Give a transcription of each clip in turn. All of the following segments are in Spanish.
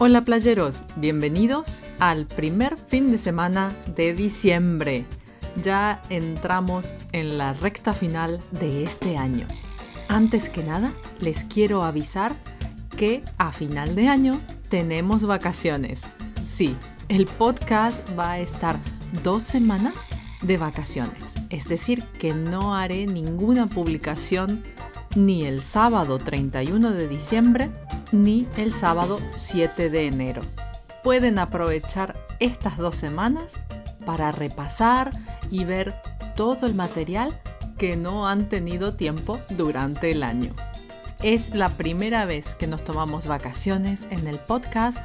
Hola playeros, bienvenidos al primer fin de semana de diciembre. Ya entramos en la recta final de este año. Antes que nada, les quiero avisar que a final de año tenemos vacaciones. Sí, el podcast va a estar dos semanas de vacaciones. Es decir, que no haré ninguna publicación ni el sábado 31 de diciembre ni el sábado 7 de enero. Pueden aprovechar estas dos semanas para repasar y ver todo el material que no han tenido tiempo durante el año. Es la primera vez que nos tomamos vacaciones en el podcast,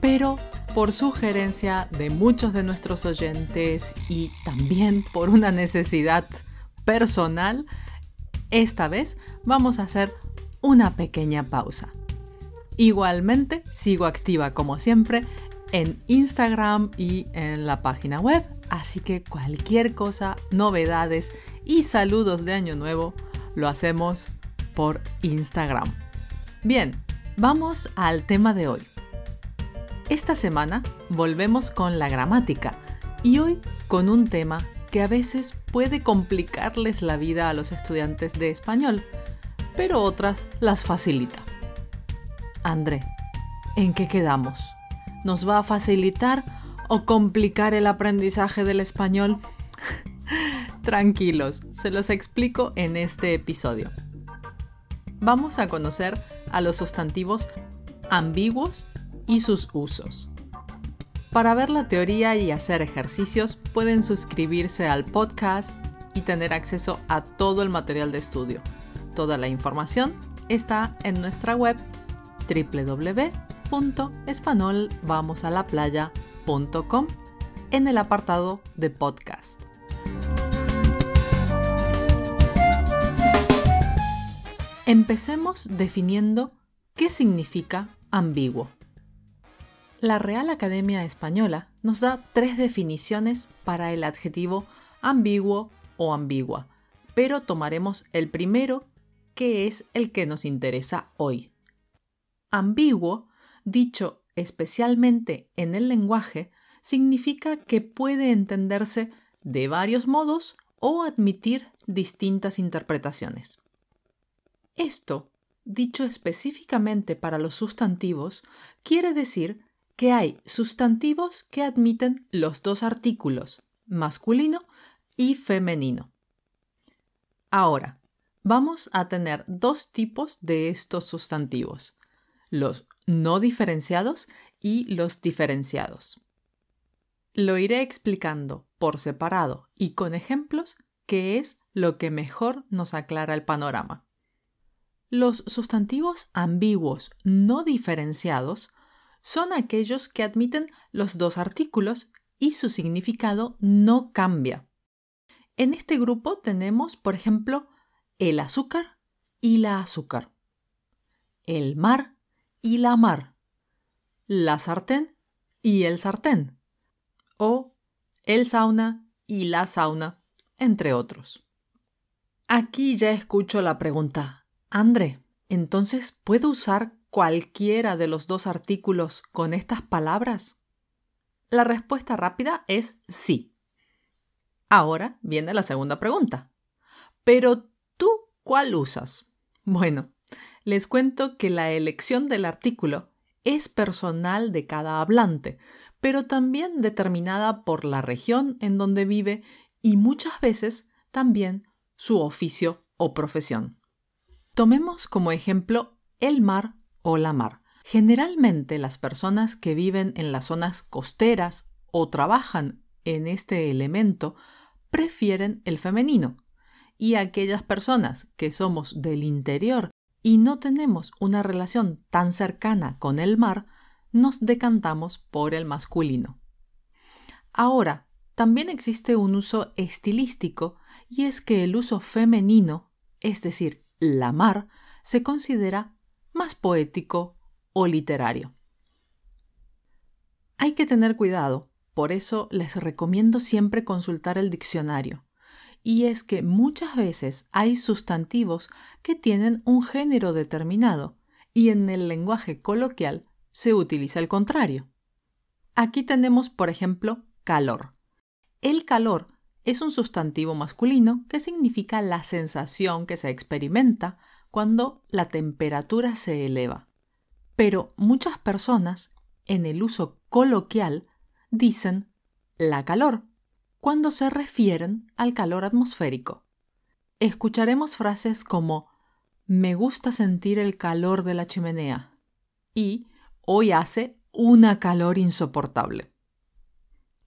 pero por sugerencia de muchos de nuestros oyentes y también por una necesidad personal, esta vez vamos a hacer una pequeña pausa. Igualmente, sigo activa como siempre en Instagram y en la página web, así que cualquier cosa, novedades y saludos de Año Nuevo lo hacemos por Instagram. Bien, vamos al tema de hoy. Esta semana volvemos con la gramática y hoy con un tema que a veces puede complicarles la vida a los estudiantes de español, pero otras las facilita. André, ¿en qué quedamos? ¿Nos va a facilitar o complicar el aprendizaje del español? Tranquilos, se los explico en este episodio. Vamos a conocer a los sustantivos ambiguos y sus usos. Para ver la teoría y hacer ejercicios pueden suscribirse al podcast y tener acceso a todo el material de estudio. Toda la información está en nuestra web www.espanolvamosalaplaya.com en el apartado de podcast. Empecemos definiendo qué significa ambiguo. La Real Academia Española nos da tres definiciones para el adjetivo ambiguo o ambigua, pero tomaremos el primero, que es el que nos interesa hoy ambiguo, dicho especialmente en el lenguaje, significa que puede entenderse de varios modos o admitir distintas interpretaciones. Esto, dicho específicamente para los sustantivos, quiere decir que hay sustantivos que admiten los dos artículos, masculino y femenino. Ahora, vamos a tener dos tipos de estos sustantivos, los no diferenciados y los diferenciados. Lo iré explicando por separado y con ejemplos que es lo que mejor nos aclara el panorama. Los sustantivos ambiguos no diferenciados son aquellos que admiten los dos artículos y su significado no cambia. En este grupo tenemos, por ejemplo, el azúcar y la azúcar, el mar y la mar, la sartén y el sartén, o el sauna y la sauna, entre otros. Aquí ya escucho la pregunta, André, ¿entonces puedo usar cualquiera de los dos artículos con estas palabras? La respuesta rápida es sí. Ahora viene la segunda pregunta. Pero tú, ¿cuál usas? Bueno, les cuento que la elección del artículo es personal de cada hablante, pero también determinada por la región en donde vive y muchas veces también su oficio o profesión. Tomemos como ejemplo el mar o la mar. Generalmente las personas que viven en las zonas costeras o trabajan en este elemento prefieren el femenino y aquellas personas que somos del interior y no tenemos una relación tan cercana con el mar, nos decantamos por el masculino. Ahora, también existe un uso estilístico y es que el uso femenino, es decir, la mar, se considera más poético o literario. Hay que tener cuidado, por eso les recomiendo siempre consultar el diccionario y es que muchas veces hay sustantivos que tienen un género determinado y en el lenguaje coloquial se utiliza el contrario. Aquí tenemos, por ejemplo, calor. El calor es un sustantivo masculino que significa la sensación que se experimenta cuando la temperatura se eleva. Pero muchas personas, en el uso coloquial, dicen la calor cuando se refieren al calor atmosférico. Escucharemos frases como me gusta sentir el calor de la chimenea y hoy hace una calor insoportable.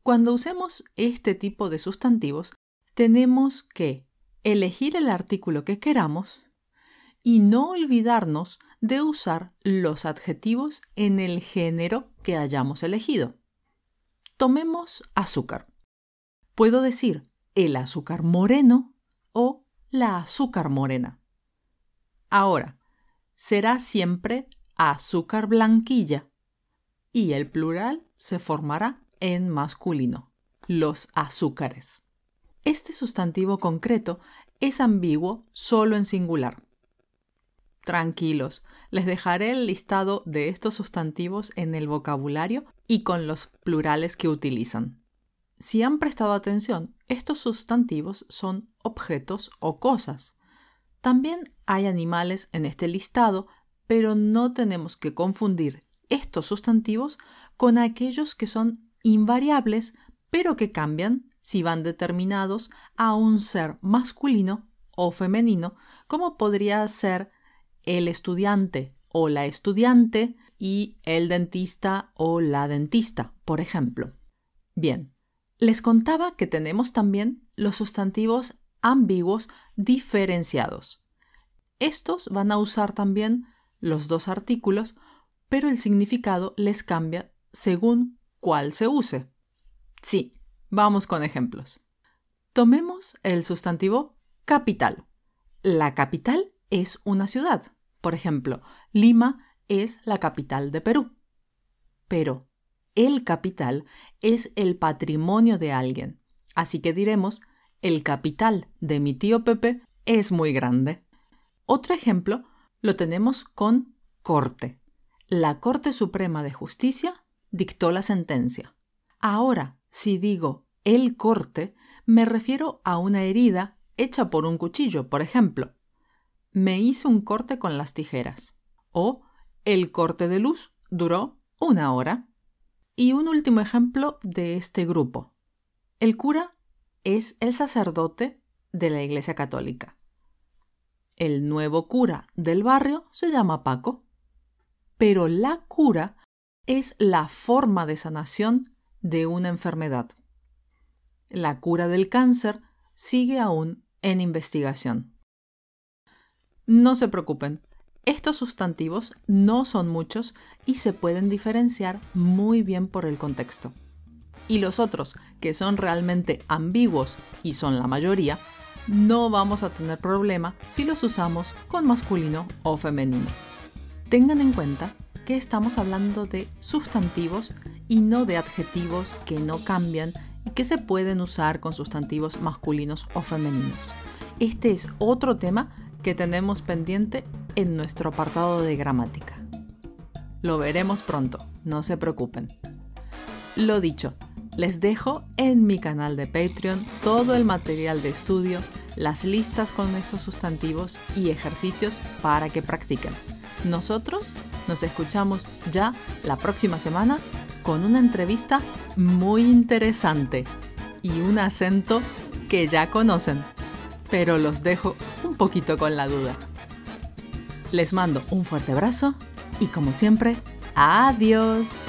Cuando usemos este tipo de sustantivos, tenemos que elegir el artículo que queramos y no olvidarnos de usar los adjetivos en el género que hayamos elegido. Tomemos azúcar. Puedo decir el azúcar moreno o la azúcar morena. Ahora, será siempre azúcar blanquilla y el plural se formará en masculino, los azúcares. Este sustantivo concreto es ambiguo solo en singular. Tranquilos, les dejaré el listado de estos sustantivos en el vocabulario y con los plurales que utilizan. Si han prestado atención, estos sustantivos son objetos o cosas. También hay animales en este listado, pero no tenemos que confundir estos sustantivos con aquellos que son invariables, pero que cambian si van determinados a un ser masculino o femenino, como podría ser el estudiante o la estudiante y el dentista o la dentista, por ejemplo. Bien, les contaba que tenemos también los sustantivos ambiguos diferenciados. Estos van a usar también los dos artículos, pero el significado les cambia según cuál se use. Sí, vamos con ejemplos. Tomemos el sustantivo capital. La capital es una ciudad. Por ejemplo, Lima es la capital de Perú. Pero el capital es el patrimonio de alguien. Así que diremos, el capital de mi tío Pepe es muy grande. Otro ejemplo lo tenemos con corte. La Corte Suprema de Justicia dictó la sentencia. Ahora, si digo el corte, me refiero a una herida hecha por un cuchillo, por ejemplo me hice un corte con las tijeras. O el corte de luz duró una hora. Y un último ejemplo de este grupo. El cura es el sacerdote de la Iglesia Católica. El nuevo cura del barrio se llama Paco. Pero la cura es la forma de sanación de una enfermedad. La cura del cáncer sigue aún en investigación. No se preocupen, estos sustantivos no son muchos y se pueden diferenciar muy bien por el contexto. Y los otros, que son realmente ambiguos y son la mayoría, no vamos a tener problema si los usamos con masculino o femenino. Tengan en cuenta que estamos hablando de sustantivos y no de adjetivos que no cambian y que se pueden usar con sustantivos masculinos o femeninos. Este es otro tema que tenemos pendiente en nuestro apartado de gramática. Lo veremos pronto, no se preocupen. Lo dicho, les dejo en mi canal de Patreon todo el material de estudio, las listas con estos sustantivos y ejercicios para que practiquen. Nosotros nos escuchamos ya la próxima semana con una entrevista muy interesante y un acento que ya conocen pero los dejo un poquito con la duda. Les mando un fuerte abrazo y como siempre, adiós.